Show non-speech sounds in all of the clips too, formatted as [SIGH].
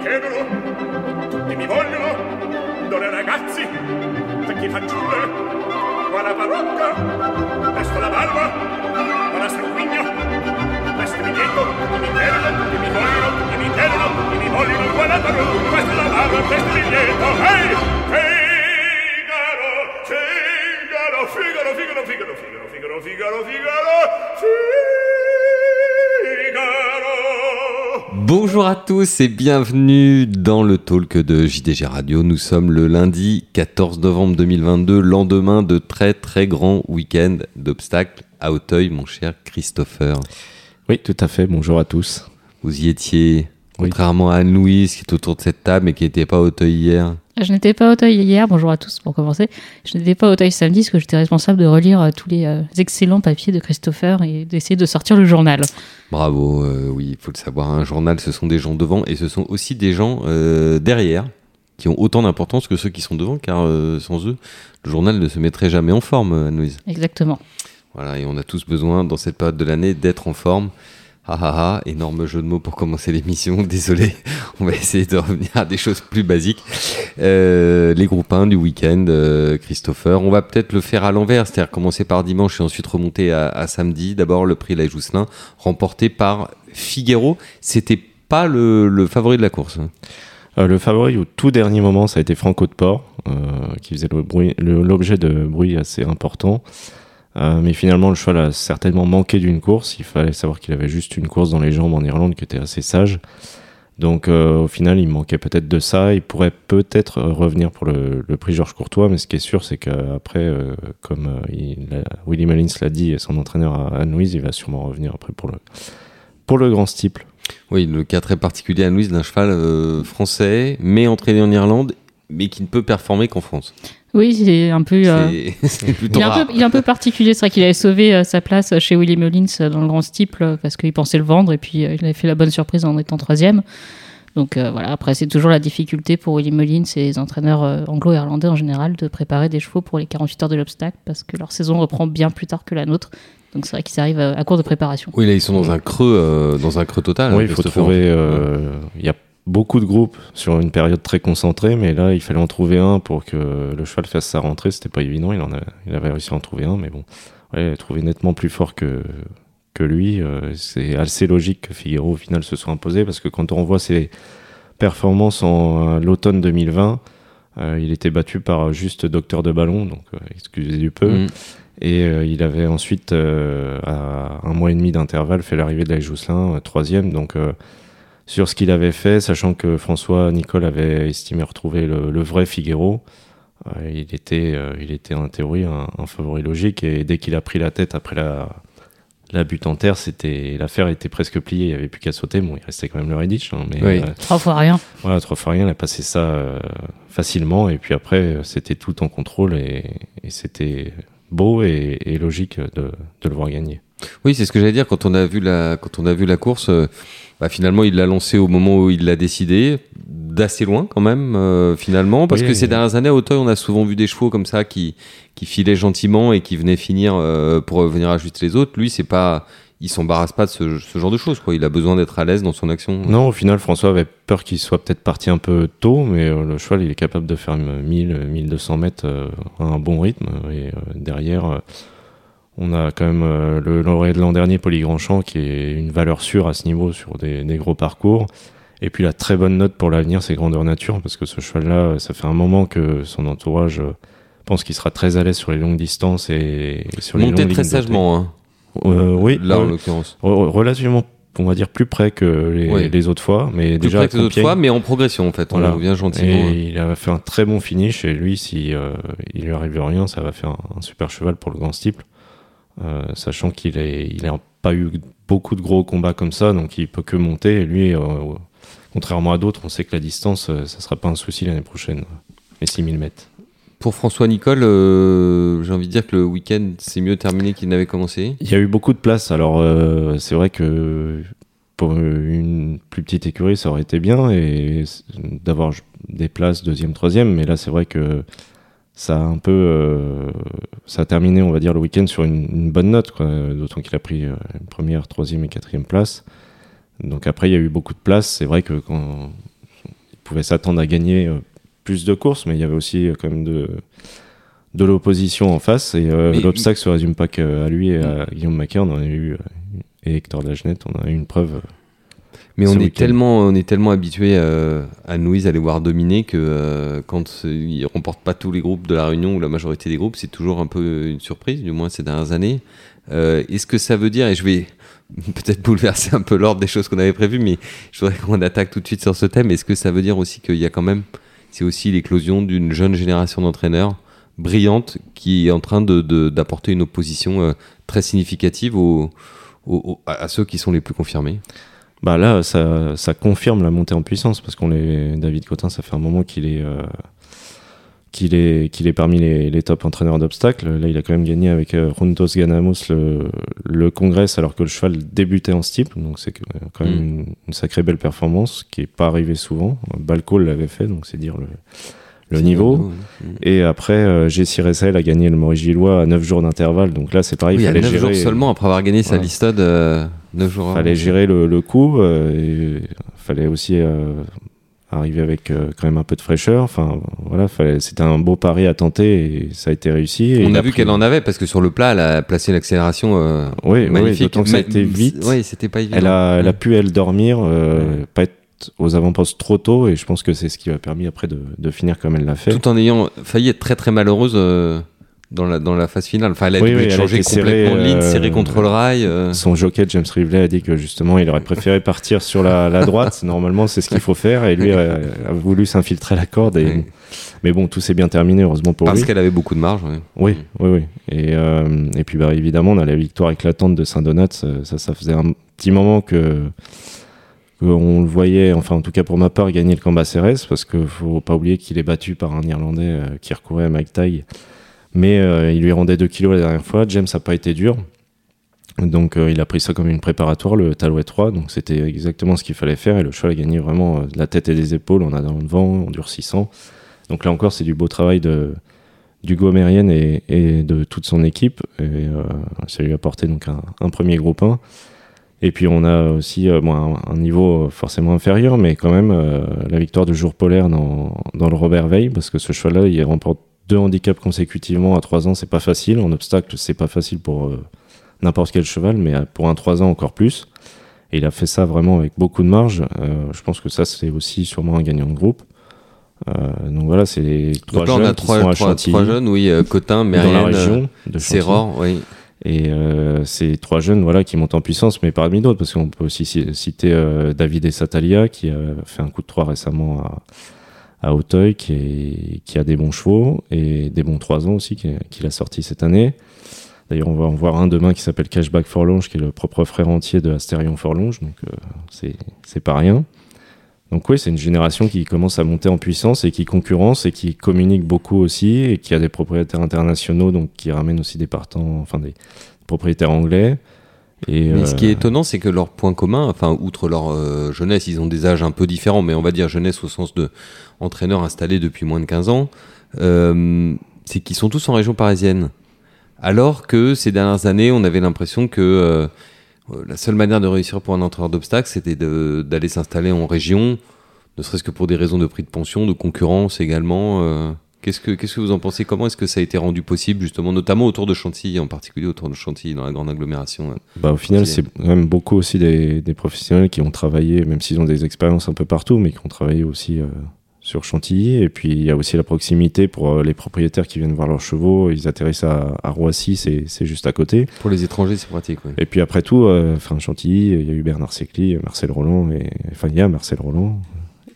chiedono, tutti mi vogliono, donne ragazzi, vecchi fanciulle, qua la parrucca, presto la barba, qua la sanguigna, presto mi dietro, tutti mi chiedono, tutti mi vogliono, tutti mi chiedono, tutti mi vogliono, qua la parrucca, presto la barba, presto mi dietro, ehi, Figaro, Figaro, Figaro, Figaro, Figaro, Figaro, Figaro, Figaro, Figaro, Figaro. Bonjour à tous et bienvenue dans le talk de JDG Radio. Nous sommes le lundi 14 novembre 2022, lendemain de très très grand week-end d'obstacles à Auteuil, mon cher Christopher. Oui, tout à fait. Bonjour à tous. Vous y étiez. Contrairement à Anne-Louise qui est autour de cette table et qui n'était pas à Auteuil hier. Je n'étais pas au Auteuil hier, bonjour à tous pour commencer. Je n'étais pas au Auteuil samedi parce que j'étais responsable de relire euh, tous les euh, excellents papiers de Christopher et d'essayer de sortir le journal. Bravo, euh, oui, il faut le savoir, un journal, ce sont des gens devant et ce sont aussi des gens euh, derrière qui ont autant d'importance que ceux qui sont devant, car sans eux, le journal ne se mettrait jamais en forme, Anne-Louise. Exactement. Voilà, et on a tous besoin, dans cette période de l'année, d'être en forme. Ah ah ah, énorme jeu de mots pour commencer l'émission, [LAUGHS] désolé. On va essayer de revenir à des choses plus basiques. Euh, les groupes 1 du week-end, euh, Christopher. On va peut-être le faire à l'envers, c'est-à-dire commencer par dimanche et ensuite remonter à, samedi. D'abord, le prix La Jousselin, remporté par Figuero. C'était pas le, favori de la course. hein. Euh, le favori au tout dernier moment, ça a été Franco de Port, qui faisait l'objet de bruit assez important. Euh, mais finalement, le cheval a certainement manqué d'une course. Il fallait savoir qu'il avait juste une course dans les jambes en Irlande qui était assez sage. Donc euh, au final, il manquait peut-être de ça. Il pourrait peut-être revenir pour le, prix Georges Courtois, mais ce qui est sûr, c'est qu'après, euh, comme il Willy Mullins l'a dit, et son entraîneur à Anne-Louise, il va sûrement revenir après pour le, pour le grand steeple. Oui, le cas très particulier, Anne-Louise, d'un cheval français, mais entraîné en Irlande, mais qui ne peut performer qu'en France. Oui, c'est un peu. euh, C'est [LAUGHS] c'est plutôt Il est, un peu, il est un peu particulier, c'est vrai qu'il avait sauvé euh, sa place chez Willie Mullins euh, dans le grand steeple euh, parce qu'il pensait le vendre et puis euh, il avait fait la bonne surprise en étant troisième. Donc euh, voilà, après c'est toujours la difficulté pour Willie Mullins et les entraîneurs euh, anglo-irlandais en général de préparer des chevaux pour les 48 heures de l'obstacle parce que leur saison reprend bien plus tard que la nôtre. Donc c'est vrai qu'ils arrivent euh, à court de préparation. Oui, là, ils sont dans un creux, euh, dans un creux total. Oui, hein, il faut trouver. euh, Il y a beaucoup de groupes sur une période très concentrée, mais là, il fallait en trouver un pour que le cheval fasse sa rentrée. C'était pas évident. Il, en a, il avait réussi à en trouver un, mais bon, ouais, trouver nettement plus fort que, que lui. euh, c'est assez logique que Figaro, au final, se soit imposé parce que quand on voit ses performances en euh, l'automne 2020, euh, il était battu par juste Docteur de Ballon, donc euh, excusez du peu. Mm. Et euh, il avait ensuite, à un mois et demi d'intervalle, fait l'arrivée de la Jousselin, troisième. Donc, sur ce qu'il avait fait, sachant que François Nicole avait estimé retrouver le, le vrai Figaro, euh, il, était, euh, il était en théorie un, un favori logique. Et dès qu'il a pris la tête après la, la butte en terre, c'était l'affaire était presque pliée. Il n'y avait plus qu'à sauter. Bon, il restait quand même le Redditch, hein, mais Oui. euh, Trois fois rien. voilà, trois fois rien, il a passé ça euh, facilement. Et puis après, c'était tout en contrôle et, et c'était beau et, et logique de, de le voir gagner. Oui, c'est ce que j'allais dire quand on a vu la, quand on a vu la course. euh, bah, finalement, il l'a lancé au moment où il l'a décidé, d'assez loin quand même, euh, finalement, parce Oui, que ces oui. dernières années à Auteuil, on a souvent vu des chevaux comme ça qui, qui filaient gentiment et qui venaient finir euh, pour venir ajuster les autres. Lui, c'est pas, il s'embarrasse pas de ce, ce genre de choses. Quoi. Il a besoin d'être à l'aise dans son action. Non, au final, François avait peur qu'il soit peut-être parti un peu tôt, mais euh, le cheval, il est capable de faire 1000, 1200 mètres à un bon rythme. Et derrière, on a quand même euh, le lauréat de l'an dernier, Poly Grandchamp, qui est une valeur sûre à ce niveau sur des, des gros parcours. Et puis la très bonne note pour l'avenir, c'est Grandeur Nature, parce que ce cheval-là, ça fait un moment que son entourage euh, pense qu'il sera très à l'aise sur les longues distances et, sur les Monté longues très sagement, hein. Euh, oui, là en l'occurrence. re- relativement, on va dire, plus près que les, Oui. les autres fois. Mais Plus déjà près que les autres fois, mais en progression en fait. On Voilà. revient gentiment. hein. et il a fait un très bon finish. Et lui, si euh, il lui arrive rien, ça va faire un, un super cheval pour le grand steeple. Euh, sachant qu'il est, il a pas eu beaucoup de gros combats comme ça, donc il peut que monter. Et lui, euh, contrairement à d'autres, on sait que la distance, euh, ça sera pas un souci l'année prochaine. Les 6000 mètres. Pour François Nicole, euh, j'ai envie de dire que le week-end s'est mieux terminé qu'il n'avait commencé. Il y a eu beaucoup de place. Alors, euh, c'est vrai que pour une plus petite écurie, ça aurait été bien et d'avoir des places deuxième, troisième. Mais là, c'est vrai que ça a un peu, euh, ça a terminé, on va dire, le week-end sur une, une bonne note. D'autant qu'il a pris euh, une première, troisième et quatrième place. Donc après, il y a eu beaucoup de place. C'est vrai que quand pouvait s'attendre à gagner euh, plus de courses, mais il y avait aussi quand même de, de l'opposition en face. Et euh, Mais- l'obstacle se résume pas qu'à lui et à Guillaume Maquet, on en a eu, et Hector Lagenette, on a eu une preuve. Mais on est tellement, on est tellement habitué euh, à Louise à les voir dominer que euh, quand ils remportent pas tous les groupes de la Réunion ou la majorité des groupes, c'est toujours un peu une surprise, du moins ces dernières années. Euh, Est-ce que ça veut dire, et je vais [LAUGHS] peut-être bouleverser un peu l'ordre des choses qu'on avait prévues, mais je voudrais qu'on attaque tout de suite sur ce thème. Est-ce que ça veut dire aussi qu'il y a quand même, c'est aussi l'éclosion d'une jeune génération d'entraîneurs brillante qui est en train de- de- d'apporter une opposition euh, très significative aux, aux- aux- à à ceux qui sont les plus confirmés? Bah là, ça, ça confirme la montée en puissance parce qu'on est David Cotin, ça fait un moment qu'il est euh, qu'il est qu'il est parmi les, les top entraîneurs d'obstacles. Là, il a quand même gagné avec euh, Runtos Ganamos le, le Congrès alors que le cheval débutait en steeple, donc c'est euh, quand même Mm. une, une sacrée belle performance qui est pas arrivée souvent. Balco l'avait fait, donc c'est dire le, le niveau. oui. Et après, euh, Jessie Ressel a gagné le Maurice Gillois à 9 jours d'intervalle, donc là c'est pareil, Oui, il fallait 9 gérer. jours seulement après avoir gagné sa listade, euh, 9 jours avant. fallait gérer le, le coup, euh, et fallait aussi euh, arriver avec euh, quand même un peu de fraîcheur. Enfin, voilà, fallait, c'était un beau pari à tenter et ça a été réussi. Et On a vu pris- qu'elle en avait parce que sur le plat, elle a placé l'accélération euh, Oui, oui, oui, magnifique. d'autant que ça a été vite. Oui, c'était pas évident. Elle a, elle a Ouais. pu elle dormir, euh, pas être aux avant-postes trop tôt, et je pense que c'est ce qui lui a permis après de, de finir comme elle l'a fait. Tout en ayant failli être très très malheureuse euh, dans, la, dans la phase finale. Enfin, elle a Oui, dû oui, serrée, complètement de ligne, euh, serrée contre le rail. euh. Son jockey James Rivley a dit que justement il aurait préféré [LAUGHS] partir sur la, la droite. Normalement, c'est ce qu'il faut faire, et lui a, a voulu s'infiltrer la corde. Et. Mais bon, tout s'est bien terminé, heureusement pour Parce lui. qu'elle avait beaucoup de marge. Oui, oui, oui. Et, euh, et puis bah, évidemment, on a la victoire éclatante de Saint-Donat. Ça, ça, ça faisait un petit moment que qu'on le voyait, enfin en tout cas pour ma part, gagner le Cambacérès, parce qu'il faut pas oublier qu'il est battu par un Irlandais euh, qui recourait à Mike Ty. Mais euh, il lui rendait 2 kilos la dernière fois. James n'a pas été dur. Donc euh, il a pris ça comme une préparatoire, le Talouet 3. Donc c'était exactement ce qu'il fallait faire. Et le cheval a gagné vraiment euh, la tête et des épaules en allant devant, en durcissant. Donc là encore, c'est du beau travail de, d'Hugo Mérien et, de toute son équipe. Et ça lui a apporté donc un, premier groupe 1. Et puis on a aussi un, niveau forcément inférieur, mais quand même la victoire de Jour Polaire dans, dans le Robert Veil, parce que ce cheval-là, il remporte deux handicaps consécutivement à 3 ans, c'est pas facile. En obstacle, c'est pas facile pour euh, n'importe quel cheval, mais euh, pour un 3 ans encore plus. Et il a fait ça vraiment avec beaucoup de marge. Euh, je pense que ça, c'est aussi sûrement un gagnant de groupe. Euh, donc voilà, c'est les trois Donc là, on jeunes a qui trois, sont à trois, trois jeunes, oui, Cotin, dans la Mérienne, région de oui. Et ces trois jeunes voilà, qui montent en puissance, mais parmi d'autres, parce qu'on peut aussi ci- citer David Essatalia, qui a fait un coup de 3 récemment à, à Auteuil, qui, a des bons chevaux, et des bons 3 ans aussi, qui- qu'il a sorti cette année. D'ailleurs, on va en voir un demain qui s'appelle Cashback Forlonge, qui est le propre frère entier de Astérion Forlonge, donc euh, c'est pas rien. Donc oui, c'est une génération qui commence à monter en puissance et qui concurrence et qui communique beaucoup aussi et qui a des propriétaires internationaux, donc qui ramènent aussi des partants, enfin des propriétaires anglais. Et, Mais ce qui est euh, étonnant, c'est que leur point commun, enfin, outre leur euh, jeunesse, ils ont des âges un peu différents, mais on va dire jeunesse au sens de entraîneurs installés depuis moins de 15 ans, euh, c'est qu'ils sont tous en région parisienne. Alors que ces dernières années, on avait l'impression que euh, la seule manière de réussir pour un entraîneur d'obstacles, c'était d'aller s'installer en région, ne serait-ce que pour des raisons de prix de pension, de concurrence également. Euh. Qu'est-ce que qu'est-ce que vous en pensez? Comment est-ce que ça a été rendu possible, justement, notamment autour de Chantilly, en particulier autour de Chantilly, dans la grande agglomération euh Bah, au final, c'est quand même beaucoup aussi des, des professionnels qui ont travaillé, même s'ils ont des expériences un peu partout, mais qui ont travaillé aussi euh, sur Chantilly. Et puis, il y a aussi la proximité pour euh, les propriétaires qui viennent voir leurs chevaux. Ils atterrissent à, à Roissy, c'est juste à côté. Pour les étrangers, c'est pratique. oui. Et puis après tout, euh, enfin Chantilly, il y a eu Bernard Secli, Marcel Roland, et, enfin il y a Marcel Roland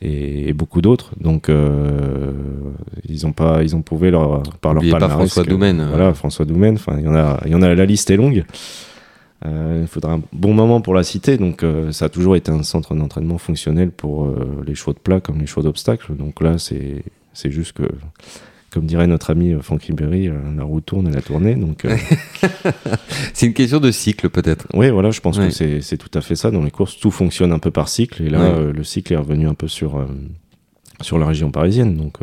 et, et beaucoup d'autres. Donc euh, ils ont pas, ils ont prouvé leur par leur N'oubliez pas palmarès François que- Doumen. euh. Voilà, François Doumen. Enfin il y en a, il y en a. La liste est longue. Euh, il faudra un bon moment pour la citer. Donc euh, ça a toujours été un centre d'entraînement fonctionnel pour les chevaux de plat comme les chevaux d'obstacle. Donc là c'est c'est juste que comme dirait notre ami euh, Franck Ribéry, euh, la roue tourne, elle a tourné. Donc, euh, [LAUGHS] C'est une question de cycle, peut-être. Oui, voilà, je pense Ouais. que c'est tout à fait ça. Dans les courses, tout fonctionne un peu par cycle. Et là, Ouais. euh, le cycle est revenu un peu sur, euh, sur la région parisienne. Donc,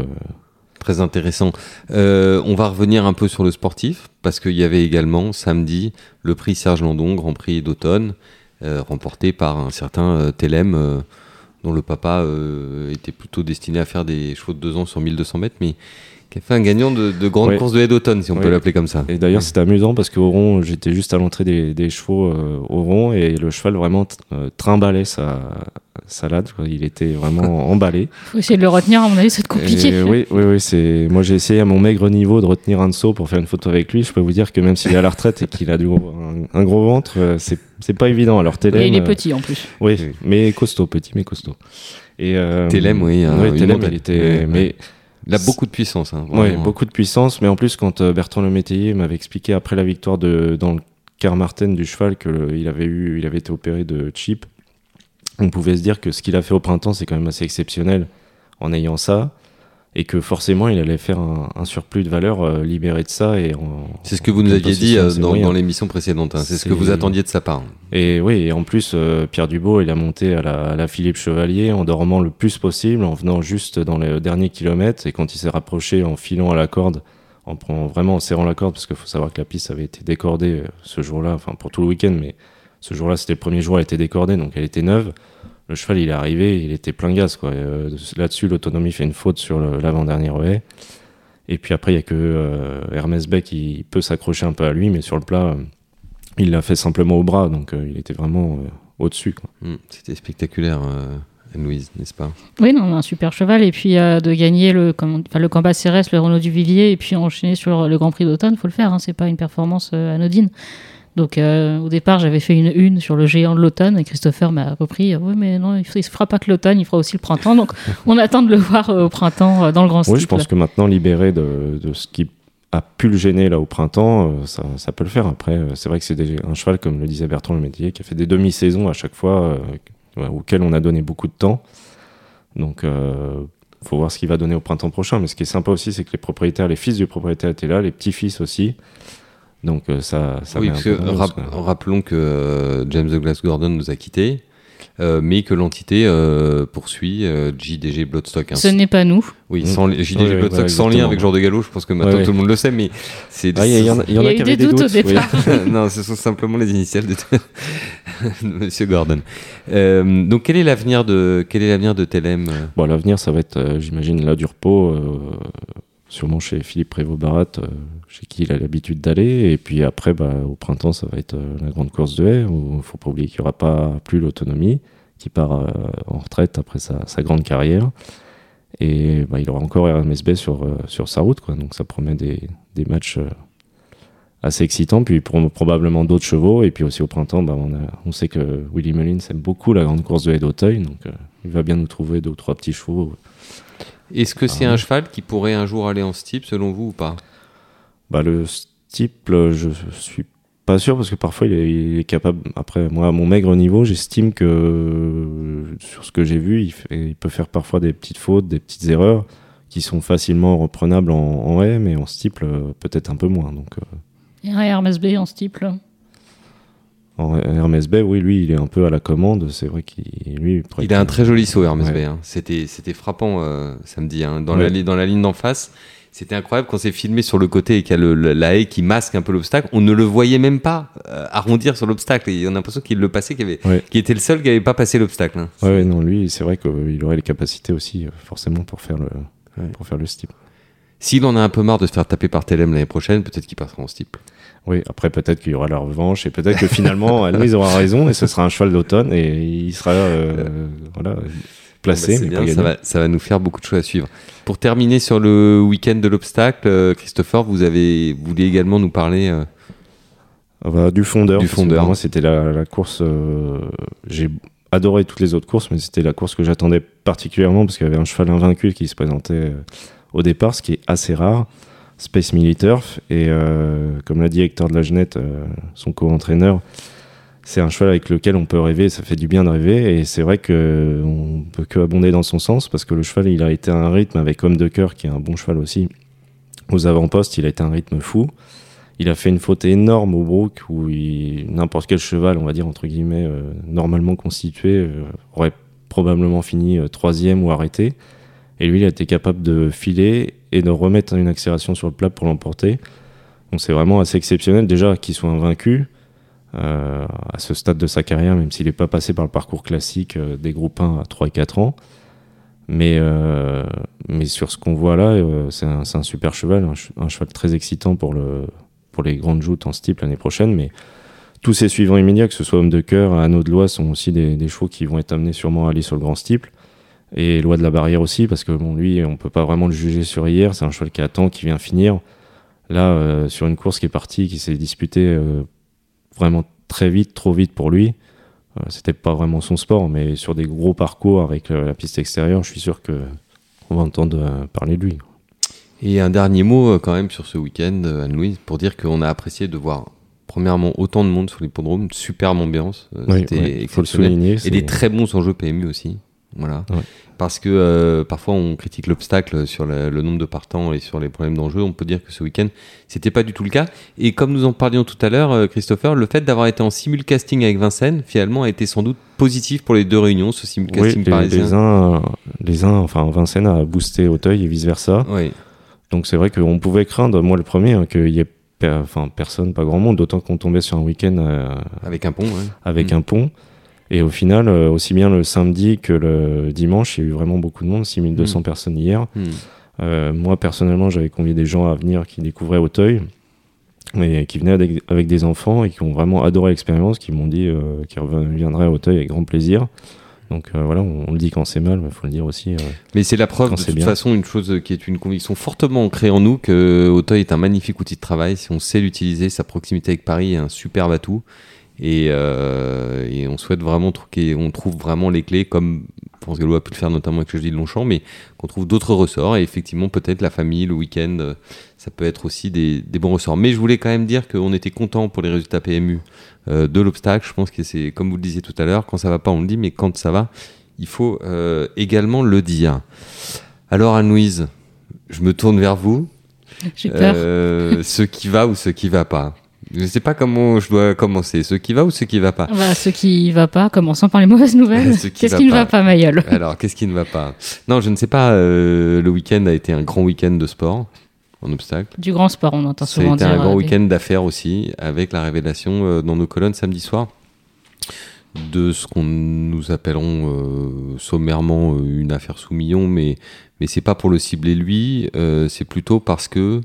Très intéressant. On va revenir un peu sur le sportif, parce qu'il y avait également samedi le prix Serge Landon, Grand Prix d'automne, remporté par un certain Telem, euh, dont le papa euh, était plutôt destiné à faire des chevaux de 2 ans sur 1200 mètres, mais qui a fait un gagnant de, de grande Ouais. course de haie d'automne, si on Ouais. peut l'appeler comme ça. Et d'ailleurs, c'était amusant parce qu'au rond, j'étais juste à l'entrée des, des chevaux euh, au rond et le cheval vraiment euh, trimballait sa salade. Il était vraiment [LAUGHS] emballé. Faut essayer de le retenir, à mon avis, c'est compliqué. Et oui, oui, oui. C'est moi, j'ai essayé à mon maigre niveau de retenir un saut pour faire une photo avec lui. Je peux vous dire que même s'il est à la retraite et qu'il a du gros- un, un gros ventre, euh, c'est c'est pas évident. Alors Télém, Et il est euh, petit en plus. oui, Oui. mais costaud, petit mais costaud. Et euh, Télém, oui, un- oui, montagne. il était, Ouais, ouais. mais Il a beaucoup de puissance. Hein, vraiment. beaucoup de puissance, mais en plus, quand euh, Bertrand Lemétayer m'avait expliqué après la victoire de, dans le Carmarten du cheval qu'il avait, eu, il avait été opéré de chip, on pouvait se dire que ce qu'il a fait au printemps, c'est quand même assez exceptionnel en ayant ça, et que forcément, il allait faire un, un surplus de valeur euh, libéré de ça. Et en- C'est ce que vous nous en aviez dit euh, dans, l'émission précédente. hein. C'est ce que vous attendiez de sa part. Et oui, et en plus, euh, Pierre Dubo, il a monté à la, à la Philippe Chevalier en dormant le plus possible, en venant juste dans les derniers kilomètres. Et quand il s'est rapproché en filant à la corde, en prenant vraiment en serrant la corde, parce qu'il faut savoir que la piste avait été décordée ce jour-là, enfin pour tout le week-end, mais ce jour-là, c'était le premier jour, elle était décordée, donc elle était neuve. Le cheval, il est arrivé, il était plein gaz, quoi. Euh, Là-dessus, l'autonomie fait une faute sur l'avant-dernier haie. Et puis après, il y a que euh, Hermès Beck qui peut s'accrocher un peu à lui, mais sur le plat, euh, il l'a fait simplement au bras, donc euh, il était vraiment euh, au-dessus. Hmm, C'était spectaculaire, euh, Anne-Louise, n'est-ce pas? Oui, non, un super cheval. Et puis euh, de gagner le, enfin, le Combat Cérès, le Renault du Vivier, et puis enchaîner sur le Grand Prix d'automne, faut le faire. Hein, c'est pas une performance euh, anodine. Donc euh, au départ, j'avais fait une une sur le géant de l'automne et Christopher m'a repris. Oui, mais non, il, ne fera pas que l'automne, il fera aussi le printemps. Donc [LAUGHS] on attend de le voir euh, au printemps euh, dans le Grand Oui, je pense que maintenant, libéré de, de ce qui a pu le gêner là au printemps, euh, ça, ça peut le faire. Après, euh, c'est vrai que c'est un cheval, comme le disait Bertrand Le Métier, qui a fait des demi-saisons à chaque fois, euh, auxquelles on a donné beaucoup de temps. Donc, euh, faut voir ce qu'il va donner au printemps prochain. Mais ce qui est sympa aussi, c'est que les propriétaires, les fils du propriétaire étaient là, les petits-fils aussi. Donc, euh, ça, ça Oui, met parce un que peu d'ambiance, rap- quoi. rappelons que euh, James Douglas Gordon nous a quittés, euh, mais que l'entité euh, poursuit euh, JDG Bloodstock. hein. Ce n'est pas nous. Oui, Mm. sans, JDG Oui, Bloodstock sans lien avec Jean de Gallo, je pense que maintenant Ouais, tout le monde le sait, mais c'est Ah, Il y, a- il y en a, il y en Il y a a qui eu des des doutes au oui. départ. [LAUGHS] non, ce sont simplement les initiales de, [LAUGHS] de Monsieur Gordon. Euh, donc, quel est l'avenir de quel est l'avenir de Telem Bon, l'avenir, ça va être, euh, j'imagine, là du repos, euh, sûrement chez Philippe Prévost-Barat, euh, chez qui il a l'habitude d'aller. Et puis après, bah, au printemps, ça va être euh, la grande course de haie, où il faut pas oublier qu'il n'y aura pas plus l'autonomie, qui part euh, en retraite après sa, grande carrière. Et bah, il aura encore RMSB sur, sur sa route, donc ça promet des, matchs assez excitants. Puis pro- probablement d'autres chevaux. Et puis aussi au printemps, bah, on, sait que Willy Mullins aime beaucoup la grande course de haie d'Auteuil, donc il va bien nous trouver deux ou trois petits chevaux. Est-ce que c'est Ah. un cheval qui pourrait un jour aller en steep, selon vous ou pas? Bah, le steeple, je suis pas sûr parce que parfois il est, il est capable. Après, moi, à mon maigre niveau, j'estime que euh, sur ce que j'ai vu, il, fait- il peut faire parfois des petites fautes, des petites erreurs qui sont facilement reprenables en, en haie, mais en steeple, euh, peut-être un peu moins. Donc, euh, Et un Hermès B en steeple. En Hermès Bay, oui, lui, il est un peu à la commande. C'est vrai qu'il lui, Il a un très joli saut, Hermès Ouais. Bay, hein. C'était, c'était frappant euh, samedi. hein. Dans, Ouais. la, dans la ligne d'en face, c'était incroyable quand c'est filmé sur le côté et qu'il y a le- la haie qui masque un peu l'obstacle. On ne le voyait même pas euh, arrondir sur l'obstacle. Et on a l'impression qu'il le passait, qu'il, avait, Ouais. qu'il était le seul qui n'avait pas passé l'obstacle. hein. Ouais, non, lui, c'est vrai qu'il aurait les capacités aussi, euh, forcément, pour faire le, pour faire le steeple. S'il en a un peu marre de se faire taper par Telem l'année prochaine, peut-être qu'il passera en steeple. Oui, après peut-être qu'il y aura la revanche et peut-être que finalement [LAUGHS] Louise aura raison et ce sera un cheval d'automne et il sera euh, voilà placé bah, mais bien, ça, va, ça va nous faire beaucoup de choses à suivre. Pour terminer sur le week-end de l'obstacle, euh, Christopher, vous avez voulez également nous parler. euh, Ah bah, du fondeur. Du Moi c'était la, la course. euh, J'ai adoré toutes les autres courses mais c'était la course que j'attendais particulièrement parce qu'il y avait un cheval invaincu qui se présentait au départ, ce qui est assez rare. Space Militurf et euh, comme l'a dit Hector de la Genette, euh, son co-entraîneur, c'est un cheval avec lequel on peut rêver, ça fait du bien de rêver et c'est vrai que on peut que abonder dans son sens parce que le cheval il a été un rythme avec Homme de cœur qui est un bon cheval aussi aux avant-postes, il a été un rythme fou. Il a fait une faute énorme au Brook où n'importe quel cheval, on va dire entre guillemets, euh, normalement constitué, aurait probablement fini troisième ou arrêté. Et lui, il a été capable de filer et de remettre une accélération sur le plat pour l'emporter. Donc c'est vraiment assez exceptionnel déjà qu'il soit invaincu. euh, à ce stade de sa carrière, même s'il n'est pas passé par le parcours classique euh, des groupes 1 à 3 et 4 ans. Mais, euh, mais sur ce qu'on voit là, c'est un, super cheval, un, ch- un cheval très excitant pour, le, pour les grandes joutes en steeple l'année prochaine. Mais tous ses suivants immédiats, que ce soit Homme de Cœur, Anneau de Loi, sont aussi des, des chevaux qui vont être amenés sûrement à aller sur le grand steeple. Et Loi de la Barrière aussi, parce que bon, lui, on peut pas vraiment le juger sur hier. C'est un cheval qui attend, qui vient finir. Là, euh, sur une course qui est partie, qui s'est disputée euh, vraiment très vite, trop vite pour lui. Euh, C'était pas vraiment son sport, mais sur des gros parcours avec euh, la piste extérieure, je suis sûr que on va entendre parler de lui. Et un dernier mot quand même sur ce week-end, Anne-Louise, pour dire qu'on a apprécié de voir premièrement autant de monde sur l'hippodrome, superbe ambiance, Oui, c'était ouais, faut le souligner. Et des très bons enjeux PMU aussi. Voilà. Ouais. Parce que euh, parfois on critique l'obstacle sur le, le nombre de partants et sur les problèmes d'enjeux. On peut dire que ce week-end, c'était pas du tout le cas. Et comme nous en parlions tout à l'heure, euh, Christopher, le fait d'avoir été en simulcasting avec Vincennes, finalement, a été sans doute positif pour les deux réunions, ce Oui, simulcasting les, parisien. les uns, les uns, enfin Vincennes a boosté Auteuil et vice versa. Oui. Donc c'est vrai qu'on pouvait craindre, moi le premier, hein, qu'il y ait per- personne, pas grand monde, d'autant qu'on tombait sur un week-end euh, Avec un pont, ouais. avec Mm. un pont. Et au final, euh, aussi bien le samedi que le dimanche, il y a eu vraiment beaucoup de monde, 6200 Mm. personnes hier. Hmm. Euh, moi, personnellement, j'avais convié des gens à venir qui découvraient Auteuil, et qui venaient avec, avec des enfants et qui ont vraiment adoré l'expérience, qui m'ont dit euh, qu'ils reviendraient à Auteuil avec grand plaisir. Donc euh, voilà, on, on le dit quand c'est mal, mais il faut le dire aussi. euh, Mais c'est la preuve de toute bien. façon, une chose qui est une conviction fortement ancrée en nous, que Auteuil est un magnifique outil de travail. Si on sait l'utiliser, sa proximité avec Paris est un superbe atout. Et, euh, et on souhaite vraiment trouver, on trouve vraiment les clés, comme France Gallo a pu le faire notamment avec le jeudi de Longchamp, mais qu'on trouve d'autres ressorts. Et effectivement, peut-être la famille, le week-end, ça peut être aussi des, des bons ressorts. Mais je voulais quand même dire qu'on était content pour les résultats PMU euh, de l'obstacle. Je pense que c'est, comme vous le disiez tout à l'heure, quand ça va pas, on le dit, mais quand ça va, il faut euh, également le dire. Alors Anne-Louise, je me tourne vers vous. J'ai peur. Ce qui va ou ce qui va pas. Je sais pas comment je dois commencer. Ce qui va ou ce qui va pas. Bah, ce qui va pas, commençons par les mauvaises nouvelles. [LAUGHS] Ce qui Qu'est-ce va qui ne va pas, Mayol? Alors, qu'est-ce qui ne va pas? Non, je ne sais pas. euh, le week-end a été un grand week-end de sport en obstacle. Du grand sport, on entend souvent dire. un grand euh, week-end d'affaires aussi, avec la révélation euh, dans nos colonnes samedi soir de ce qu'on nous appellerons euh, sommairement une affaire sous million, mais, mais c'est pas pour le cibler lui, c'est plutôt parce que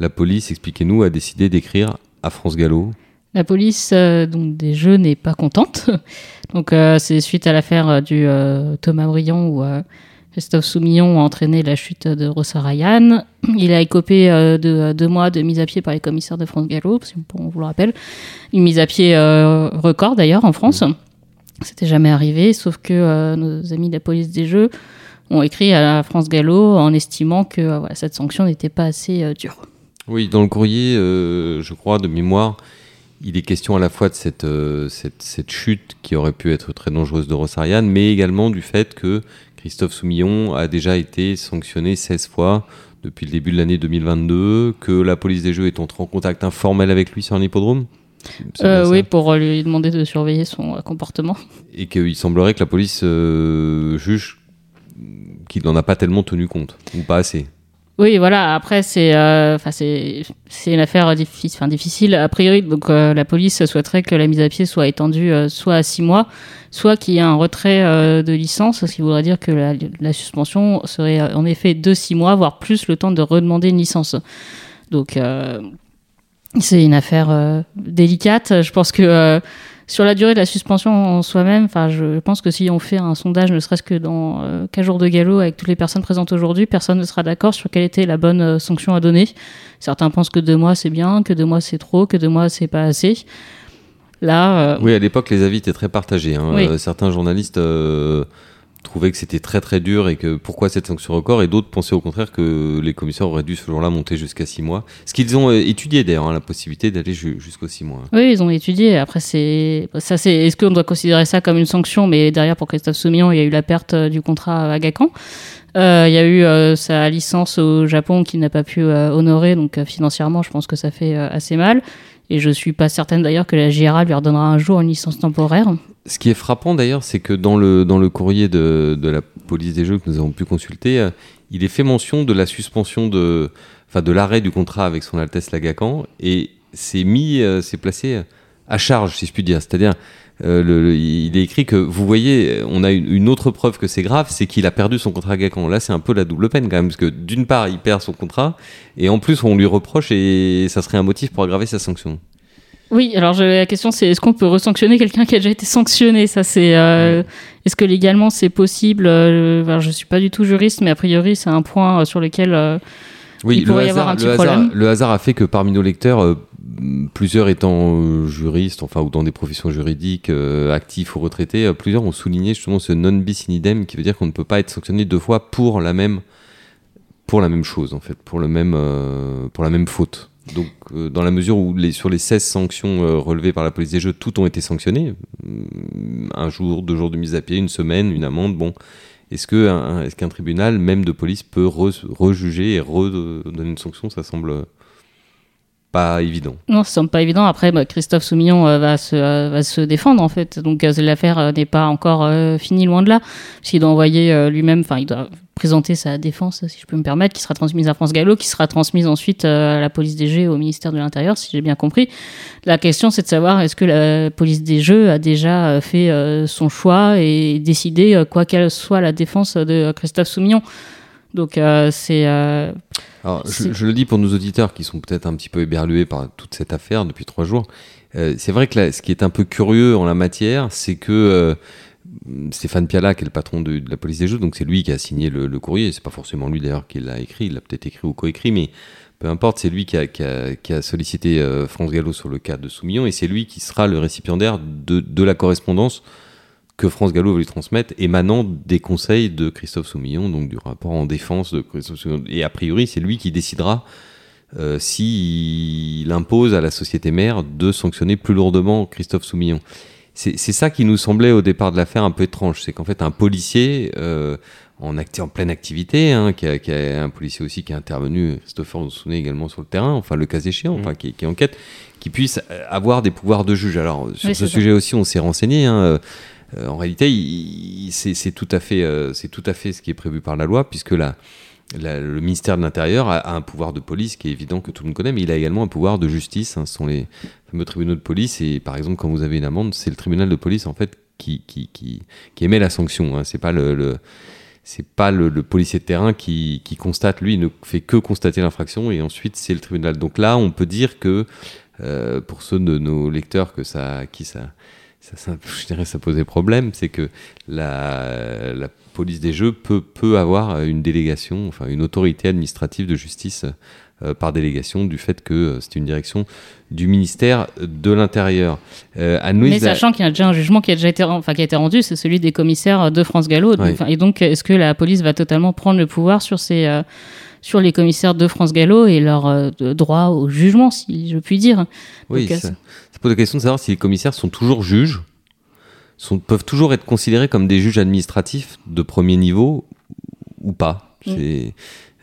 la police, expliquez-nous, a décidé d'écrire à France Gallo. La police euh, des Jeux n'est pas contente. [LAUGHS] donc euh, c'est suite à l'affaire euh, du Thomas Briand où Christophe Soumillon a entraîné la chute de Rossa Ryan. [CLEARS THROAT] Il a écopé de deux mois de mise à pied par les commissaires de France Gallo, parce on vous le rappelle. Une mise à pied record d'ailleurs en France. C'était jamais arrivé, sauf que nos amis de la police des Jeux ont écrit à France Gallo en estimant que cette sanction n'était pas assez dure. Oui, dans le courrier, euh, je crois, de mémoire, il est question à la fois de cette, euh, cette, cette chute qui aurait pu être très dangereuse de Rossarian, mais également du fait que Christophe Soumillon a déjà été sanctionné 16 fois depuis le début de l'année 2022, que la police des Jeux est entrée en contact informel avec lui sur un hippodrome. Euh, oui, pour lui demander de surveiller son euh, comportement. Et qu'il semblerait que la police euh, juge qu'il n'en a pas tellement tenu compte, ou pas assez. Oui, voilà. Après, c'est, euh, enfin, c'est, c'est une affaire difficile, enfin, difficile. A priori, donc euh, la police souhaiterait que la mise à pied soit étendue euh, soit à six mois, soit qu'il y ait un retrait euh, de licence, ce qui voudrait dire que la, la suspension serait euh, en effet de six mois, voire plus le temps de redemander une licence. Donc, euh, c'est une affaire euh, délicate. Je pense que euh, sur la durée de la suspension en soi-même, enfin, je pense que si on fait un sondage, ne serait-ce que dans euh, 15 jours de galop avec toutes les personnes présentes aujourd'hui, personne ne sera d'accord sur quelle était la bonne euh, sanction à donner. Certains pensent que deux mois c'est bien, que deux mois c'est trop, que deux mois c'est pas assez. Là, euh, Oui, à l'époque, les avis étaient très partagés. hein. Oui. Euh, certains journalistes euh, trouvaient que c'était très très dur et que pourquoi cette sanction record, et d'autres pensaient au contraire que les commissaires auraient dû ce jour-là monter jusqu'à 6 mois. Ce qu'ils ont euh, étudié d'ailleurs, hein, la possibilité d'aller ju- jusqu'aux 6 mois. oui, ils ont étudié. Après, c'est ça, c'est est-ce qu'on doit considérer ça comme une sanction? Mais derrière, pour Christophe Soumillon, il y a eu la perte euh, du contrat à Gacan. Euh, il y a eu sa licence au Japon qu'il n'a pas pu honorer, donc financièrement, je pense que ça fait assez mal. Et je suis pas certaine d'ailleurs que la JRA lui redonnera un jour une licence temporaire. Ce qui est frappant d'ailleurs, c'est que dans le, dans le courrier de, de la police des jeux que nous avons pu consulter, euh, il est fait mention de la suspension de, de l'arrêt du contrat avec son Altesse Lagacan et c'est mis, euh, c'est placé à charge, si je puis dire. C'est-à-dire, le, le- il est écrit que vous voyez, on a une, une autre preuve que c'est grave, c'est qu'il a perdu son contrat Gacan. Là, c'est un peu la double peine quand même, parce que d'une part, il perd son contrat, et en plus, on lui reproche, et ça serait un motif pour aggraver sa sanction. Oui, alors je- la question c'est est-ce qu'on peut resanctionner quelqu'un qui a déjà été sanctionné? Ça c'est euh, est-ce que légalement c'est possible? Euh, alors, Je suis pas du tout juriste, mais a priori c'est un point euh, sur lequel euh, Oui, Il pourrait y avoir un petit le, hasard, problème. le hasard a fait que parmi nos lecteurs, euh, plusieurs étant euh, juristes, enfin, ou dans des professions juridiques, euh, actifs ou retraités, euh, plusieurs ont souligné justement ce non bis in idem, qui veut dire qu'on ne peut pas être sanctionné deux fois pour la même, pour la même chose, en fait, pour, le même, pour la même faute. Donc, dans la mesure où sur les 16 sanctions relevées par la police des jeux, toutes ont été sanctionnées, hum, un jour, deux jours de mise à pied, une semaine, une amende, bon, est-ce qu'un tribunal, même de police, peut re- rejuger et redonner une sanction? Ça semble pas évident. non, ça semble pas évident. Après, bah, Christophe Soumillon euh, va se euh, va se défendre en fait, donc euh, l'affaire n'est pas encore finie loin de là, parce qu'il doit envoyer lui-même, enfin il doit présenter sa défense, si je peux me permettre, qui sera transmise à France Gallo, qui sera transmise ensuite à la police des Jeux, au ministère de l'Intérieur, si j'ai bien compris. La question, c'est de savoir est-ce que la police des Jeux a déjà fait son choix et décidé, quoi qu'elle soit la défense de Christophe Soumillon. Donc c'est Alors, je, le dis pour nos auditeurs qui sont peut-être un petit peu éberlués par toute cette affaire depuis trois jours. Euh, c'est vrai que là, ce qui est un peu curieux en la matière, c'est que euh, Stéphane Piala, qui est le patron de, de la police des jeux, donc c'est lui qui a signé le, le courrier. C'est pas forcément lui d'ailleurs qui l'a écrit, il l'a peut-être écrit ou coécrit, mais peu importe, c'est lui qui a, qui a- qui a sollicité euh, France Gallo sur le cas de Soumillon et c'est lui qui sera le récipiendaire de, de la correspondance que France Gallo va lui transmettre, émanant des conseils de Christophe Soumillon, donc du rapport en défense de Christophe Soumillon. Et a priori, c'est lui qui décidera euh, s'il impose à la société mère de sanctionner plus lourdement Christophe Soumillon. C'est ça qui nous semblait au départ de l'affaire un peu étrange, c'est qu'en fait un policier euh, en, acti- en pleine activité, hein, qui, a, qui a un policier aussi qui est intervenu, Christopher, vous vous souvenez également sur le terrain, enfin le cas échéant, enfin qui, qui enquête, qui puisse euh, avoir des pouvoirs de juge. Alors sur Oui, ce ça. sujet aussi, on s'est renseigné. hein, euh, en réalité, c'est tout à fait, euh, tout à fait ce qui est prévu par la loi, puisque le ministère de l'Intérieur a, un pouvoir de police qui est évident que tout le monde connaît, mais il a également un pouvoir de justice. hein, ce sont les fameux tribunaux de police. Et par exemple, quand vous avez une amende, c'est le tribunal de police en fait qui, émet la sanction. Hein, c'est pas le, policier de terrain qui, constate, lui, il ne fait que constater l'infraction et ensuite c'est le tribunal. Donc là, on peut dire que euh, pour ceux de nos lecteurs que ça, qui ça, ça, ça- je dirais, ça posait problème, c'est que la, la police des jeux peut, peut avoir une délégation, enfin une autorité administrative de justice euh, par délégation du fait que euh, c'est une direction du ministère de l'Intérieur. Euh, Mais sachant qu'il y a déjà un jugement qui a déjà été, ren- enfin, qui a été rendu, c'est celui des commissaires de France Gallo. Donc, Et donc, est-ce que la police va totalement prendre le pouvoir sur ces, sur les commissaires de France Gallo et leur euh, droit au jugement, si je puis dire Oui, Donc, ça, euh, ça pose la question de savoir si les commissaires sont toujours juges, sont, peuvent toujours être considérés comme des juges administratifs de premier niveau ou pas. Mm. C'est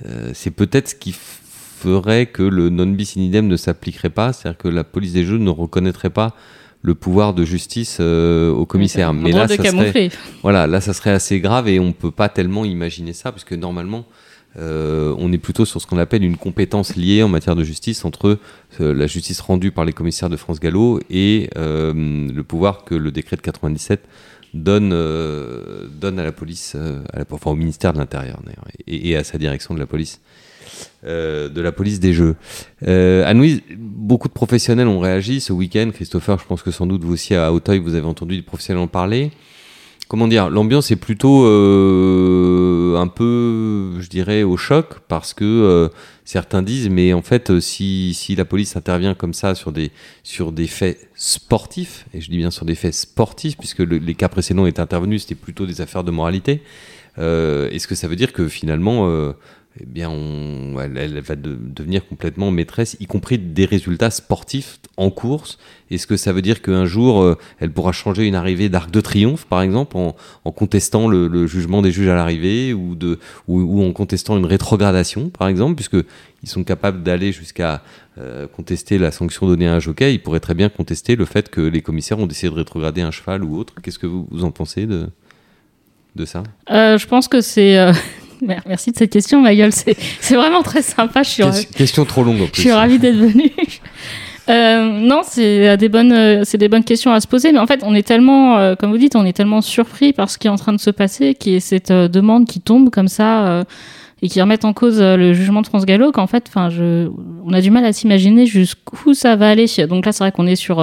euh, c'est peut-être ce qui ferait que le non bis in idem ne s'appliquerait pas, c'est-à-dire que la police des jeux ne reconnaîtrait pas le pouvoir de justice euh, au commissaire. Mais là, ça serait, voilà, là, ça serait assez grave et on peut pas tellement imaginer ça, puisque normalement, euh, on est plutôt sur ce qu'on appelle une compétence liée en matière de justice entre euh, la justice rendue par les commissaires de France Gallo et euh, le pouvoir que le décret de 97 donne, euh, donne à la police, à enfin au ministère de l'Intérieur et, et à sa direction de la police. de la police des jeux. Euh, Anne-Louise, beaucoup de professionnels ont réagi ce week-end. Christopher, je pense que sans doute vous aussi à Auteuil, vous avez entendu des professionnels en parler comment dire, l'ambiance est plutôt euh, un peu, je dirais, au choc parce que euh, certains disent, mais en fait, euh, si, si la police intervient comme ça sur des, sur des faits sportifs, et je dis bien sur des faits sportifs, puisque le- les cas précédents étaient intervenus, c'était plutôt des affaires de moralité, est-ce que ça veut dire que finalement, eh bien, elle, va de- devenir complètement maîtresse, y compris des résultats sportifs en course Est-ce que ça veut dire qu'un jour, euh, elle pourra changer une arrivée d'Arc de Triomphe, par exemple, en, contestant le, jugement des juges à l'arrivée, ou, en contestant une rétrogradation, par exemple, puisque ils sont capables d'aller jusqu'à euh, contester la sanction donnée à un jockey, ils pourraient très bien contester le fait que les commissaires ont décidé de rétrograder un cheval ou autre. Qu'est-ce que vous, en pensez de, de ça? Euh, je pense que c'est. Mer- Merci de cette question, ma gueule. C'est c'est vraiment très sympa. Je suis, Ques- Question trop longue en je plus. suis ravie d'être venue. [LAUGHS] Euh, non, c'est euh, des bonnes, euh, c'est des bonnes questions à se poser. Mais en fait, on est tellement, euh, comme vous dites, on est tellement surpris par ce qui est en train de se passer, qui est cette euh, demande qui tombe comme ça et qui remet en cause le jugement de France Gallo. Qu'en fait, enfin, je, on a du mal à s'imaginer jusqu'où ça va aller. Donc là, c'est vrai qu'on est sur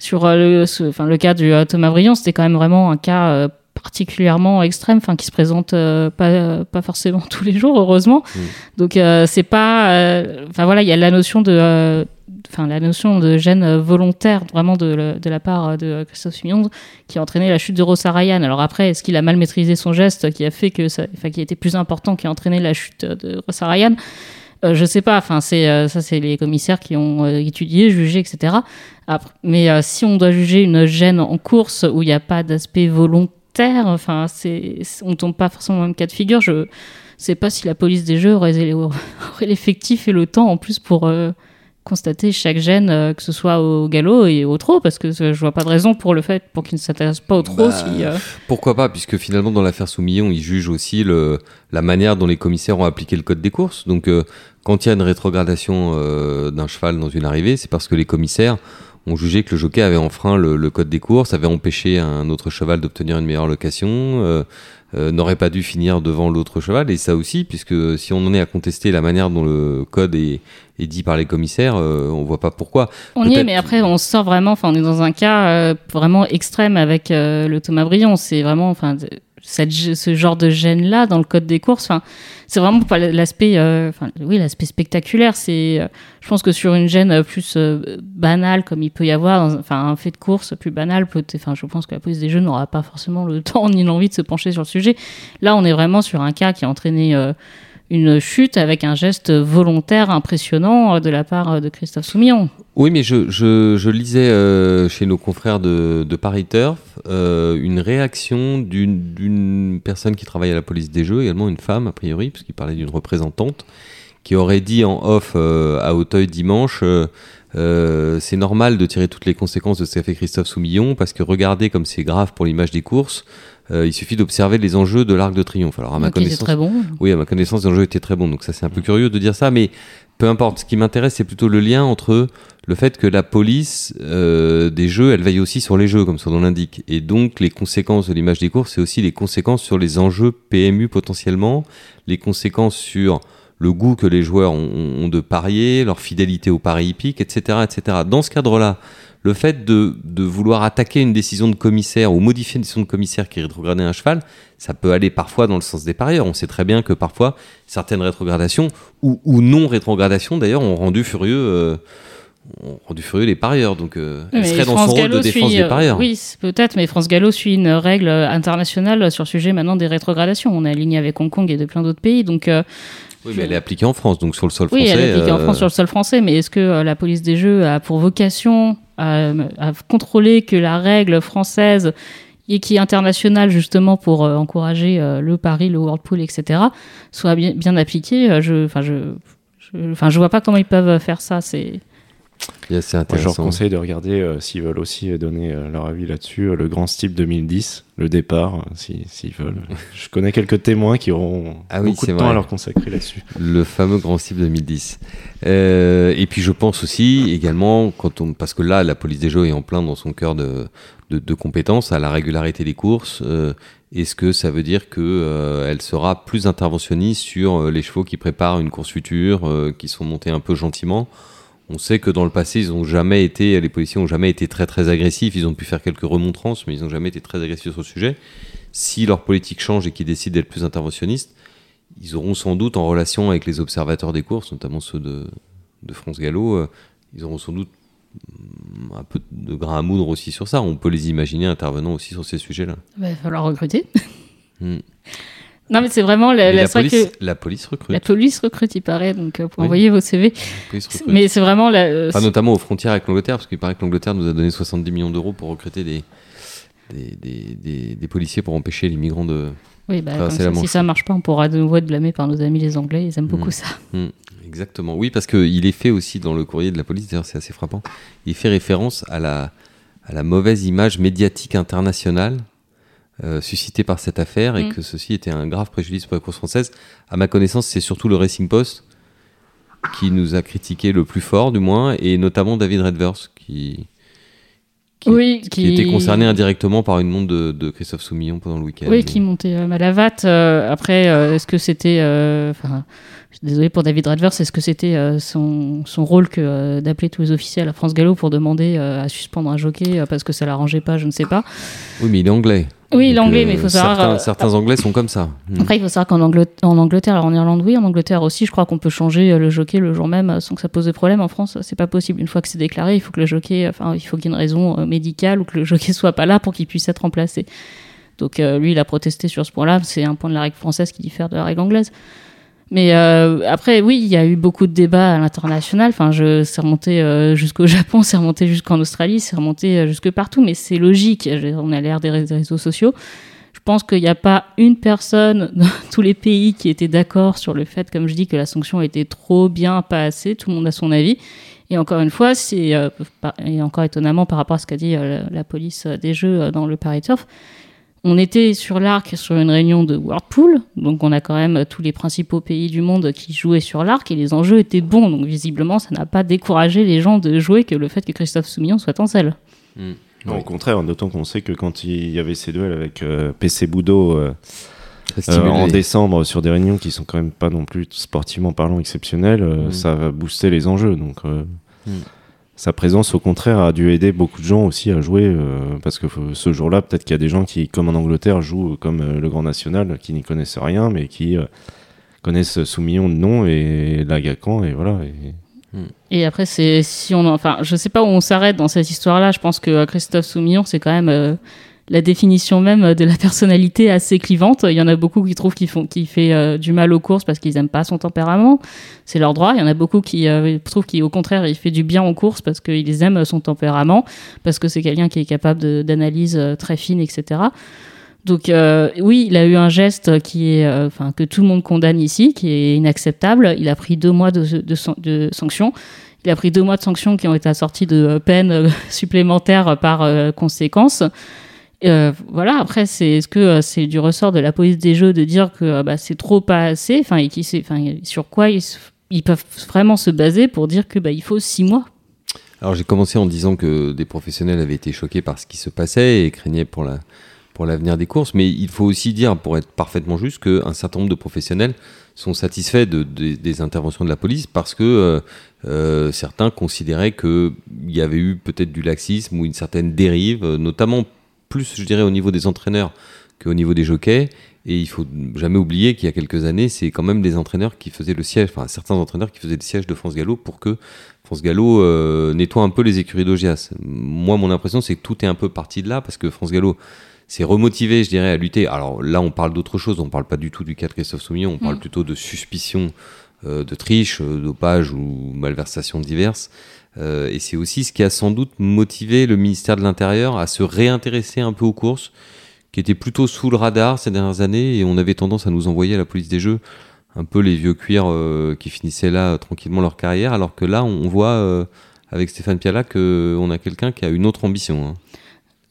sur le, enfin, le cas du Thomas Briand. C'était quand même vraiment un cas particulièrement extrême, enfin qui se présente euh, pas pas forcément [LAUGHS] tous les jours, heureusement. Donc euh, c'est pas, euh, enfin voilà, il y a la notion de euh, enfin la notion de gêne volontaire vraiment de, de la part de Christophe Simon qui a entraîné la chute de Rosa Ryan. Alors après, est-ce qu'il a mal maîtrisé son geste qui a fait que ça, enfin qui a été plus important, qui a entraîné la chute de Rosa Ryan? Euh, Je sais pas. Enfin c'est euh, ça, c'est les commissaires qui ont euh, étudié, jugé, etc. Après, mais euh, si on doit juger une gêne en course où il n'y a pas d'aspect volontaire, enfin c'est on tombe pas forcément dans le même cas de figure. Je sais pas si la police des jeux [LAUGHS] aurait, l'effectif et le temps en plus pour euh, constater chaque gène, euh, que ce soit au galop et au trot, parce que je vois pas de raison pour le fait pour qu'ils ne s'intéressent pas au trot. Bah, si, euh, Pourquoi pas, puisque finalement, dans l'affaire Soumillon, ils jugent aussi le, la manière dont les commissaires ont appliqué le code des courses. Donc, euh, quand il y a une rétrogradation d'un cheval dans une arrivée, c'est parce que les commissaires ont jugé que le jockey avait enfreint le, le code des courses, avait empêché un autre cheval d'obtenir une meilleure location, euh, euh, n'aurait pas dû finir devant l'autre cheval. Et ça aussi, puisque si on en est à contester la manière dont le code est, est dit par les commissaires, euh, on voit pas pourquoi. On y est, mais après, on sort vraiment, enfin, on est dans un cas euh, vraiment extrême avec euh, le Thomas Briand. C'est vraiment, enfin, ce genre de gêne-là dans le code des courses, enfin, c'est vraiment pas l'aspect, euh, enfin, oui, l'aspect spectaculaire. C'est, euh, je pense que sur une gêne euh, plus euh, banale, comme il peut y avoir, dans, enfin, un fait de course plus banal, peut enfin, je pense que la police des jeux n'aura pas forcément le [LAUGHS] temps ni l'envie de se pencher sur le sujet. Là, on est vraiment sur un cas qui a entraîné euh, une chute avec un geste volontaire impressionnant de la part de Christophe Soumillon. Oui, mais je, je, lisais euh, chez nos confrères de, de Paris Turf euh, une réaction d'une d'une personne qui travaille à la police des jeux, également une femme a priori, puisqu'il parlait d'une représentante, qui aurait dit en off euh, à Auteuil dimanche euh, c'est normal de tirer toutes les conséquences de ce qu'a fait Christophe Soumillon, parce que regardez comme c'est grave pour l'image des courses, euh, il suffit d'observer les enjeux de l'Arc de Triomphe. Alors à ma Donc, connaissance, très bon. oui, à ma connaissance, l'enjeu était très bon, donc ça c'est un peu curieux de dire ça, mais peu importe. Ce qui m'intéresse, c'est plutôt le lien entre le fait que la police euh, des jeux, elle veille aussi sur les jeux, comme son nom l'indique, et donc les conséquences de l'image des courses, c'est aussi les conséquences sur les enjeux PMU potentiellement, les conséquences sur le goût que les joueurs ont, ont de parier, leur fidélité au pari hippique, etc., etc. Dans ce cadre-là, le fait de, de vouloir attaquer une décision de commissaire ou modifier une décision de commissaire qui rétrogradait un cheval, ça peut aller parfois dans le sens des parieurs. On sait très bien que parfois, certaines rétrogradations, ou, ou non rétrogradations d'ailleurs, ont rendu furieux, euh, ont rendu furieux les parieurs. Donc, euh, elle serait dans France son rôle Gallo de défense suit, des euh, parieurs. Oui, peut-être, mais France Gallo suit une règle internationale sur le sujet maintenant des rétrogradations. On est aligné avec Hong Kong et de plein d'autres pays. Donc, euh, Oui, mais elle est appliquée en France, donc sur le sol oui, français. elle est appliquée en euh, France sur le sol français, mais est-ce que euh, la police des jeux a pour vocation à, à contrôler que la règle française et qui est internationale justement pour euh, encourager le pari, le whirlpool, etc., soit bien, bien appliquée Je, enfin, je, je, enfin, je vois pas comment ils peuvent faire ça. C'est et C'est Moi, je leur conseille de regarder, euh, s'ils veulent aussi donner euh, leur avis là-dessus, euh, le Grand Steep 2010, le départ, euh, si- s'ils veulent. [LAUGHS] je connais quelques témoins qui auront Ah oui, beaucoup de temps à leur consacrer là-dessus. Le fameux Grand Style 2010. Euh, et puis je pense aussi également, quand on, parce que là, la police des jeux est en plein dans son cœur de, de, de compétences à la régularité des courses. Est-ce que ça veut dire que euh, elle sera plus interventionniste sur euh, les chevaux qui préparent une course future, euh, qui sont montés un peu gentiment On sait que dans le passé, ils ont jamais été, les policiers ont jamais été très très agressifs. Ils ont pu faire quelques remontrances, mais ils ont jamais été très agressifs sur le sujet. Si leur politique change et qu'ils décident d'être plus interventionnistes, ils auront sans doute en relation avec les observateurs des courses, notamment ceux de, de France Gallo, euh, ils auront sans doute mm, un peu de grain à moudre aussi sur ça. On peut les imaginer intervenant aussi sur ces sujets-là. il va falloir recruter. Hmm. Non, mais c'est vraiment la, la, police, que la police recrute. la police recrute, il paraît, donc euh, pour Oui. envoyer vos CV. La police recrute. Mais c'est vraiment la. euh, Pas notamment aux frontières avec l'Angleterre, parce qu'il paraît que l'Angleterre nous a donné 70 millions d'euros pour recruter des, des, des, des- des policiers pour empêcher les migrants de. Oui, bah, Enfin, comme ça, si ça marche pas, on pourra de nouveau être blâmé par nos amis les Anglais. Ils aiment beaucoup Mm. ça. Hmm, exactement. Oui, parce qu'il est fait aussi dans le courrier de la police, d'ailleurs c'est assez frappant, il fait référence à la, à la mauvaise image médiatique internationale euh, suscitée par cette affaire et Mm. que ceci était un grave préjudice pour la course française. À ma connaissance, c'est surtout le Racing Post qui nous a critiqué le plus fort, du moins, et notamment David Redverse, qui, qui, Oui, qui qui- était concerné indirectement par une montre de, de Christophe Soumillon pendant le week-end. Oui, qui montait euh, Malavat. Euh, après, euh, est-ce que c'était. Enfin, je suis désolé pour David Redverse, est-ce que c'était euh, son, son rôle que euh, d'appeler tous les officiels à France Gallo pour demander euh, à suspendre un jockey parce que ça l'arrangeait pas Je ne sais pas. Oui, mais il est anglais. Oui, il est Donc, anglais, mais il faut savoir, Certains, certains Anglais sont comme ça. Mm. Après, il faut savoir qu'en Angleterre, en Angleterre, alors en Irlande, oui, en Angleterre aussi, je crois qu'on peut changer le jockey le jour même sans que ça pose de problème. En France, c'est pas possible. Une fois que c'est déclaré, il faut que le jockey, enfin, il faut qu'il y ait une raison médicale ou que le [LAUGHS] jockey soit pas là pour qu'il puisse être remplacé. Donc, euh, lui, il a protesté sur ce point-là. C'est un point de la règle française qui diffère de la règle anglaise. Mais euh, après, oui, il y a eu beaucoup de débats à l'international. Enfin, je, c'est remonté euh, jusqu'au [LAUGHS] Japon, c'est remonté jusqu'en Australie, c'est remonté euh, jusque partout. Mais c'est logique. On a l'air des ré- des réseaux sociaux. Je pense qu'il n'y a pas une personne [LAUGHS] dans tous les pays qui était d'accord sur le fait, comme je dis, que la sanction était trop bien, pas assez. Tout le monde a son avis. Et encore une fois, c'est et encore étonnamment par rapport à ce qu'a dit la, la police des jeux dans le Paris Turf. On était sur l'arc sur une réunion de World Pool, donc on a quand même tous les principaux pays du monde qui jouaient sur l'arc et les enjeux étaient bons. Donc visiblement, ça n'a pas découragé les gens de jouer que le fait que Christophe Soumillon soit en selle. Mm. Non, Oui. Au contraire, d'autant qu'on sait que quand il y avait ces duels avec euh, PC Boudot euh, euh, en décembre sur des réunions qui sont quand même pas non plus sportivement parlant exceptionnelles, euh, Mm. ça va booster les enjeux. Donc euh, Mm. Sa présence, au contraire, a dû aider beaucoup de gens aussi à jouer euh, parce que euh, ce jour-là, peut-être qu'il y a des gens qui, comme en Angleterre, jouent comme euh, le Grand National, qui n'y connaissent rien, mais qui connaissent Soumillon de nom et Lagacan et voilà. Et... Après, c'est si on, en- enfin, je sais pas où on s'arrête dans cette histoire-là. Je pense que Christophe Soumillon, c'est quand même la définition même de la personnalité assez clivante. Il y en a beaucoup qui trouvent qu'il fait euh, du mal aux courses parce qu'ils aiment pas son tempérament. C'est leur droit. Il y en a beaucoup qui euh, trouvent qu'au contraire, il fait du bien aux courses parce qu'ils aiment son tempérament, parce que c'est quelqu'un qui est capable d'analyse euh, très fine, etc. Donc oui, il a eu un geste qui est, enfin que tout le monde condamne ici, qui est inacceptable. Il a pris deux mois de, de, san- de sanctions. Il a pris deux mois de sanctions qui ont été assorties de peines supplémentaires par conséquence. Euh, voilà. Après, c'est est-ce que euh, c'est du ressort de la police des jeux de dire que euh, bah, c'est trop pas assez. Enfin, et qui enfin sur quoi ils, ils peuvent vraiment se baser pour dire que bah, il faut six mois? Alors j'ai commencé en disant que des professionnels avaient été choqués par ce qui se passait et craignaient pour la pour l'avenir des courses, mais il faut aussi dire, pour être parfaitement juste, qu'un certain nombre de professionnels sont satisfaits de, de- des interventions de la police parce que euh, certains considéraient qu'il y avait eu peut-être du laxisme ou une certaine dérive, notamment plus, je dirais, au niveau des entraîneurs qu'au niveau des jockeys. Et il faut jamais oublier qu'il y a quelques années, c'est quand même des entraîneurs qui faisaient le siège, enfin certains entraîneurs qui faisaient le siège de France Gallo pour que France Gallo euh, nettoie un peu les écuries d'Ogias. Moi, mon impression, c'est que tout est un peu parti de là parce que France Gallo s'est remotivé, je dirais, à lutter. Alors là, on parle d'autre chose, on parle pas du tout du cas de Christophe Soumillon, on parle Mm. plutôt de suspicion euh, de triche, euh, dopage ou malversations diverses. Euh, et c'est aussi ce qui a sans doute motivé le ministère de l'Intérieur à se réintéresser un peu aux courses, qui étaient plutôt sous le radar ces dernières années, et on avait tendance à nous envoyer à la police des jeux un peu les vieux cuirs euh, qui finissaient là euh, tranquillement leur carrière, alors que là, on voit euh, avec Stéphane Piala qu'on a quelqu'un qui a une autre ambition. hein.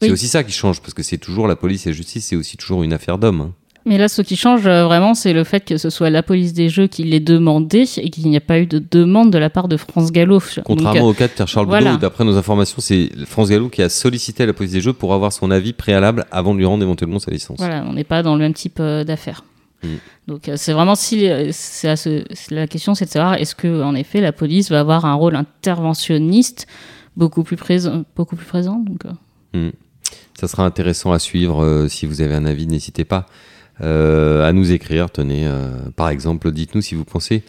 C'est aussi ça qui change, parce que c'est toujours la police et la justice, c'est aussi toujours une affaire d'homme. hein. Mais là, ce qui change euh, vraiment, c'est le fait que ce soit la police des jeux qui l'ait demandé et qu'il n'y a pas eu de demande de la part de France Gallo. Donc, Contrairement au cas de Pierre Charles voilà. Boudot, d'après nos informations, c'est France Gallo qui a sollicité la police des jeux pour avoir son avis préalable avant de lui rendre éventuellement sa licence. Voilà, on n'est pas dans le même type euh, d'affaires. Mm. Donc euh, c'est vraiment si euh, c'est ce- la question, c'est de savoir est-ce que en effet la police va avoir un rôle interventionniste beaucoup plus présent, beaucoup plus présent. Donc euh, Ça sera intéressant à suivre. euh, si vous avez un avis, n'hésitez pas euh, à nous écrire. Tenez, euh, par exemple, dites-nous si vous pensez,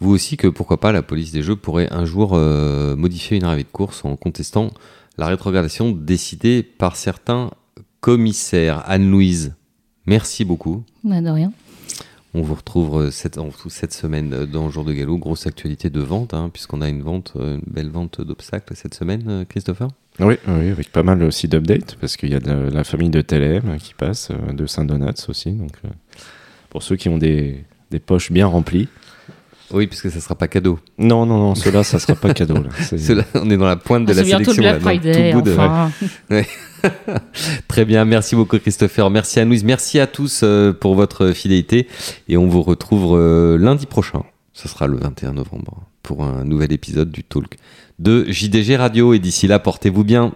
vous aussi, que pourquoi pas la police des jeux pourrait un jour euh, modifier une arrivée de course en contestant la rétrogradation décidée par certains commissaires. Anne-Louise, merci beaucoup. bah, de rien. On vous retrouve euh, cette, on vous retrouve cette semaine euh, dans Jour de Galop. Grosse actualité de vente, hein, puisqu'on a une vente, euh, une belle vente d'obstacles cette semaine, euh, Christopher? Oui, oui, avec pas mal aussi d'updates, parce qu'il y a de la famille de TLM qui passe, euh, de Saint-Donats aussi. Donc, euh, pour ceux qui ont des, des poches bien remplies. Oui, puisque ça sera pas cadeau. Non, non, non, ceux-là, ça sera pas cadeau. Là. [LAUGHS] C'est- Cela, on est dans la pointe de Ah, la c'est bientôt sélection. le là, Black Friday. tout bout de- enfin. [LAUGHS] [LAUGHS] Très bien, merci beaucoup Christopher, merci à Louise, merci à tous euh, pour votre fidélité et on vous retrouve lundi prochain. Ce sera le 21 novembre pour un nouvel épisode du Talk de JDG Radio. Et d'ici là, portez-vous bien.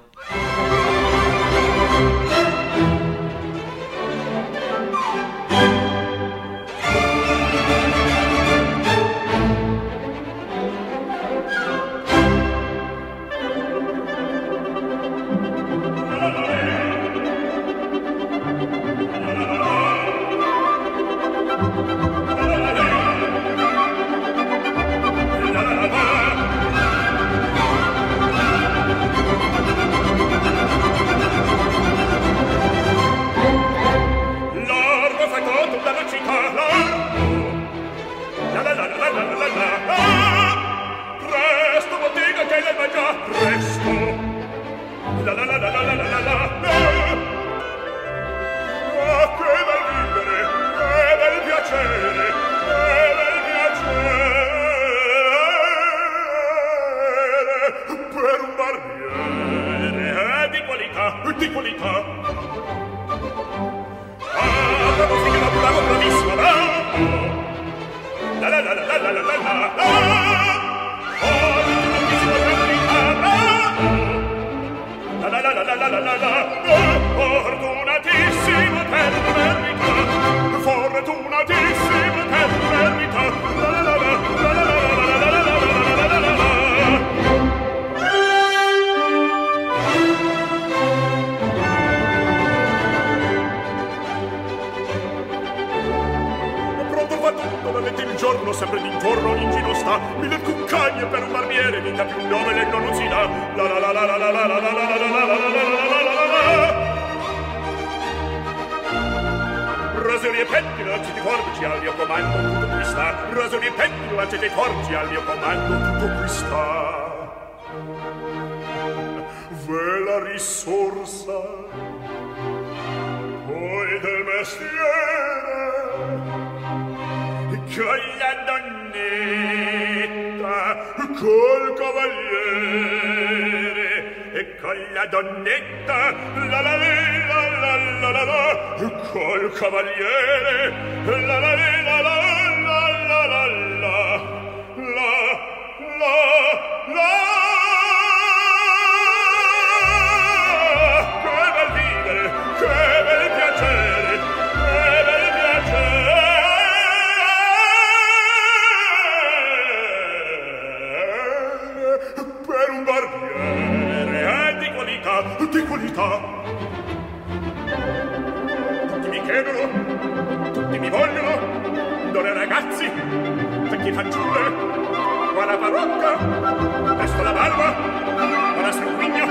con la donnetta col cavaliere e con la donnetta la la la la la la la col cavaliere la la la la la la la la la la Occhi fanciulle, guarda parocca, presto la barba, guarda sanguigno,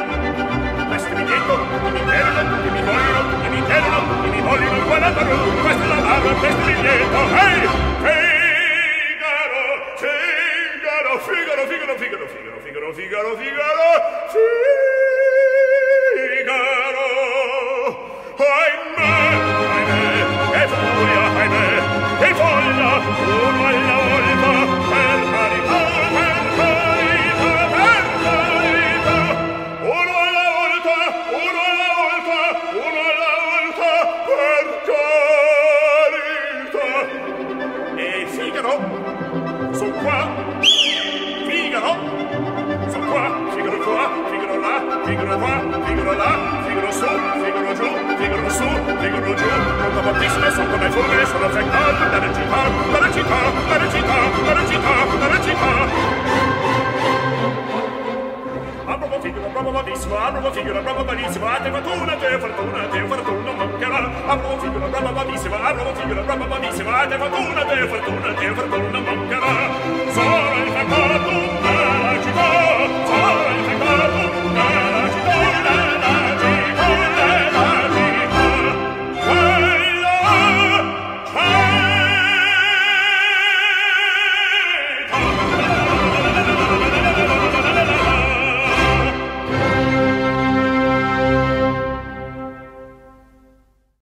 vestimi dietro, tutti mi chiedono, tutti mi vogliono, tutti mi chiedono, tutti mi vogliono, guarda parocca, presto la barba, vestimi dietro, ehi, Figaro, Figaro, Figaro, Figaro, Figaro, Figaro, Figaro, Figaro, Figaro, Figaro, Figaro,